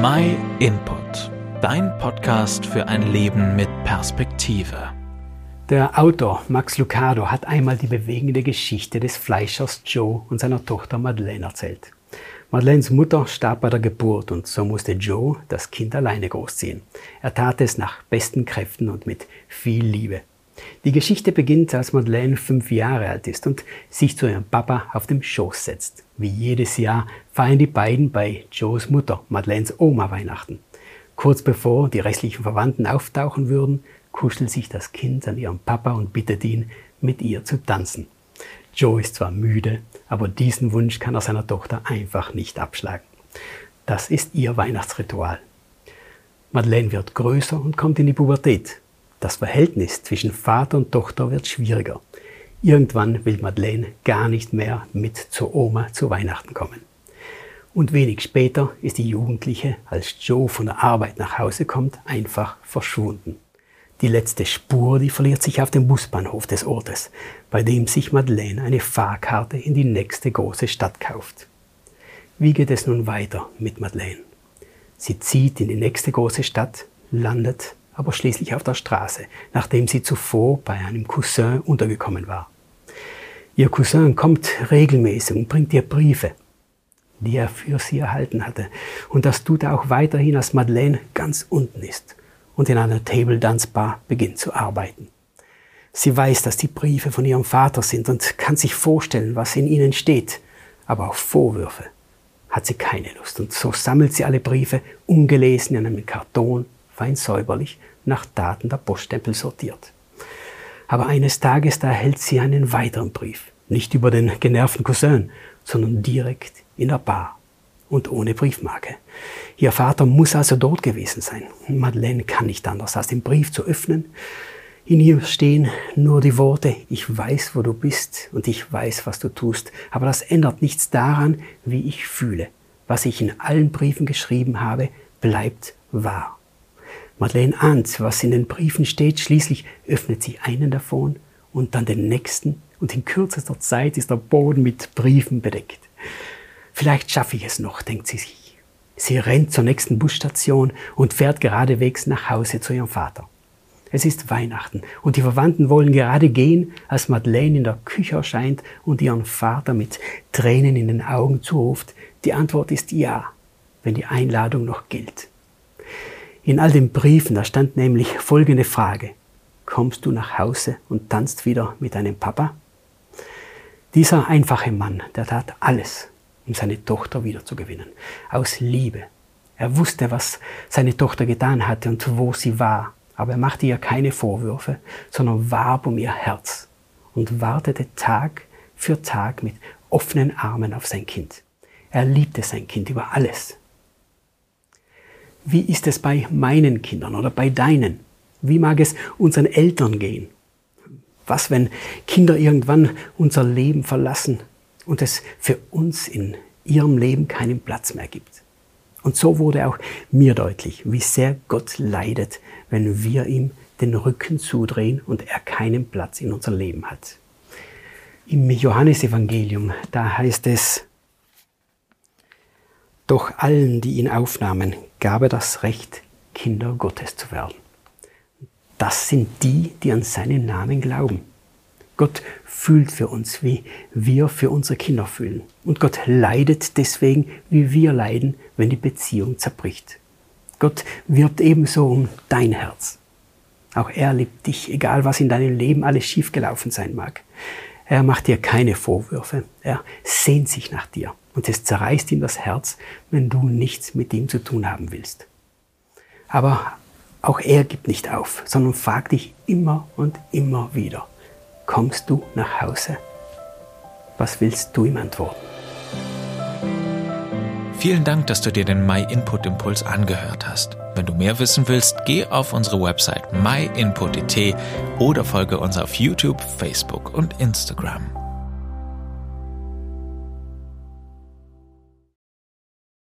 My Input, dein Podcast für ein Leben mit Perspektive. Der Autor Max Lucado hat einmal die bewegende Geschichte des Fleischers Joe und seiner Tochter Madeleine erzählt. Madeleines Mutter starb bei der Geburt und so musste Joe das Kind alleine großziehen. Er tat es nach besten Kräften und mit viel Liebe. Die Geschichte beginnt, als Madeleine fünf Jahre alt ist und sich zu ihrem Papa auf dem Schoß setzt. Wie jedes Jahr feiern die beiden bei Joes Mutter, Madeleines Oma, Weihnachten. Kurz bevor die restlichen Verwandten auftauchen würden, kuschelt sich das Kind an ihren Papa und bittet ihn, mit ihr zu tanzen. Joe ist zwar müde, aber diesen Wunsch kann er seiner Tochter einfach nicht abschlagen. Das ist ihr Weihnachtsritual. Madeleine wird größer und kommt in die Pubertät. Das Verhältnis zwischen Vater und Tochter wird schwieriger. Irgendwann will Madeleine gar nicht mehr mit zur Oma zu Weihnachten kommen. Und wenig später ist die Jugendliche, als Joe von der Arbeit nach Hause kommt, einfach verschwunden. Die letzte Spur, die verliert sich auf dem Busbahnhof des Ortes, bei dem sich Madeleine eine Fahrkarte in die nächste große Stadt kauft. Wie geht es nun weiter mit Madeleine? Sie zieht in die nächste große Stadt, landet aber schließlich auf der Straße, nachdem sie zuvor bei einem Cousin untergekommen war. Ihr Cousin kommt regelmäßig und bringt ihr Briefe, die er für sie erhalten hatte. Und das tut er auch weiterhin, als Madeleine ganz unten ist und in einer Table Dance Bar beginnt zu arbeiten. Sie weiß, dass die Briefe von ihrem Vater sind und kann sich vorstellen, was in ihnen steht. Aber auf Vorwürfe hat sie keine Lust. Und so sammelt sie alle Briefe ungelesen in einem Karton fein säuberlich nach Daten der Poststempel sortiert. Aber eines Tages, da erhält sie einen weiteren Brief. Nicht über den genervten Cousin, sondern direkt in der Bar und ohne Briefmarke. Ihr Vater muss also dort gewesen sein. Madeleine kann nicht anders, als den Brief zu öffnen. In ihr stehen nur die Worte, ich weiß, wo du bist und ich weiß, was du tust. Aber das ändert nichts daran, wie ich fühle. Was ich in allen Briefen geschrieben habe, bleibt wahr. Madeleine ahnt, was in den Briefen steht. Schließlich öffnet sie einen davon und dann den nächsten. Und in kürzester Zeit ist der Boden mit Briefen bedeckt. Vielleicht schaffe ich es noch, denkt sie sich. Sie rennt zur nächsten Busstation und fährt geradewegs nach Hause zu ihrem Vater. Es ist Weihnachten und die Verwandten wollen gerade gehen, als Madeleine in der Küche erscheint und ihren Vater mit Tränen in den Augen zuruft. Die Antwort ist ja, wenn die Einladung noch gilt. In all den Briefen, da stand nämlich folgende Frage. Kommst du nach Hause und tanzt wieder mit deinem Papa? Dieser einfache Mann, der tat alles, um seine Tochter wiederzugewinnen. Aus Liebe. Er wusste, was seine Tochter getan hatte und wo sie war. Aber er machte ihr keine Vorwürfe, sondern warb um ihr Herz und wartete Tag für Tag mit offenen Armen auf sein Kind. Er liebte sein Kind über alles. Wie ist es bei meinen Kindern oder bei deinen? Wie mag es unseren Eltern gehen? Was, wenn Kinder irgendwann unser Leben verlassen und es für uns in ihrem Leben keinen Platz mehr gibt? Und so wurde auch mir deutlich, wie sehr Gott leidet, wenn wir ihm den Rücken zudrehen und er keinen Platz in unser Leben hat. Im Johannesevangelium, da heißt es, doch allen, die ihn aufnahmen, gab er das Recht, Kinder Gottes zu werden. Das sind die, die an seinen Namen glauben. Gott fühlt für uns, wie wir für unsere Kinder fühlen. Und Gott leidet deswegen, wie wir leiden, wenn die Beziehung zerbricht. Gott wirbt ebenso um dein Herz. Auch er liebt dich, egal was in deinem Leben alles schiefgelaufen sein mag. Er macht dir keine Vorwürfe. Er sehnt sich nach dir und es zerreißt ihm das Herz, wenn du nichts mit ihm zu tun haben willst. Aber auch er gibt nicht auf, sondern fragt dich immer und immer wieder, kommst du nach Hause? Was willst du ihm antworten? Vielen Dank, dass du dir den My Input Impuls angehört hast. Wenn du mehr wissen willst, geh auf unsere Website myinput.it oder folge uns auf YouTube, Facebook und Instagram.